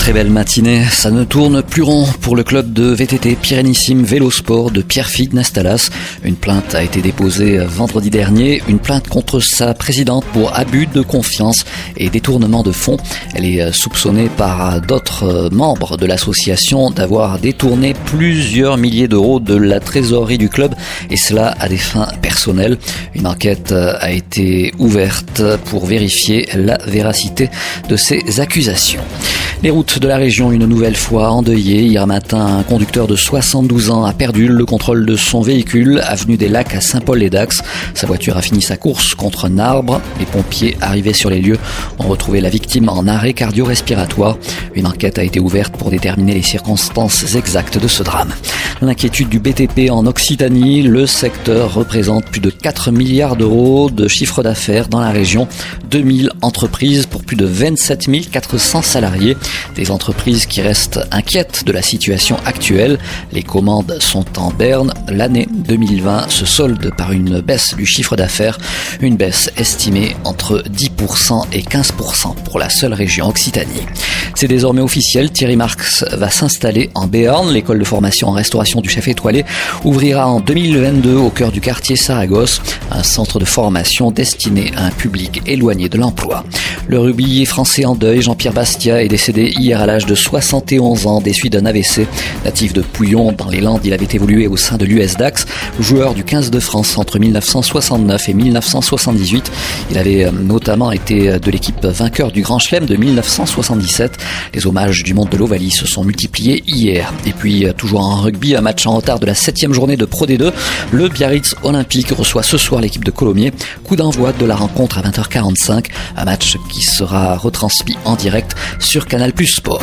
Très belle matinée, ça ne tourne plus rond pour le club de VTT Pyrénissime Vélosport de Pierrefitte Nastalas. Une plainte a été déposée vendredi dernier, une plainte contre sa présidente pour abus de confiance et détournement de fonds. Elle est soupçonnée par d'autres membres de l'association d'avoir détourné plusieurs milliers d'euros de la trésorerie du club et cela à des fins personnelles. Une enquête a été ouverte pour vérifier la véracité de ces accusations. Les routes de la région, une nouvelle fois endeuillées. Hier matin, un conducteur de 72 ans a perdu le contrôle de son véhicule, avenue des Lacs à Saint-Paul-les-Dax. Sa voiture a fini sa course contre un arbre. Les pompiers arrivés sur les lieux ont retrouvé la victime en arrêt cardio-respiratoire. Une enquête a été ouverte pour déterminer les circonstances exactes de ce drame. L'inquiétude du BTP en Occitanie, le secteur représente plus de 4 milliards d'euros de chiffre d'affaires dans la région, 2000 entreprises pour plus de 27 400 salariés. Des entreprises qui restent inquiètes de la situation actuelle. Les commandes sont en berne. L'année 2020 se solde par une baisse du chiffre d'affaires, une baisse estimée entre 10% et 15% pour la seule région Occitanie. C'est désormais officiel, Thierry Marx va s'installer en Béarn. L'école de formation en restauration du chef étoilé ouvrira en 2022 au cœur du quartier Saragosse, un centre de formation destiné à un public éloigné de l'emploi. Le rugby français en deuil, Jean-Pierre Bastia, est décédé hier à l'âge de 71 ans des suites d'un AVC. Natif de Pouillon, dans les Landes, il avait évolué au sein de l'US Dax, joueur du 15 de France entre 1969 et 1978. Il avait euh, notamment été de l'équipe vainqueur du Grand Chelem de 1977. Les hommages du monde de l'Ovalie se sont multipliés hier. Et puis, euh, toujours en rugby, un match en retard de la septième journée de Pro D2. Le Biarritz Olympique reçoit ce soir l'équipe de Colomiers. Coup d'envoi de la rencontre à 20h45. Un match sera retransmis en direct sur Canal Plus Sport.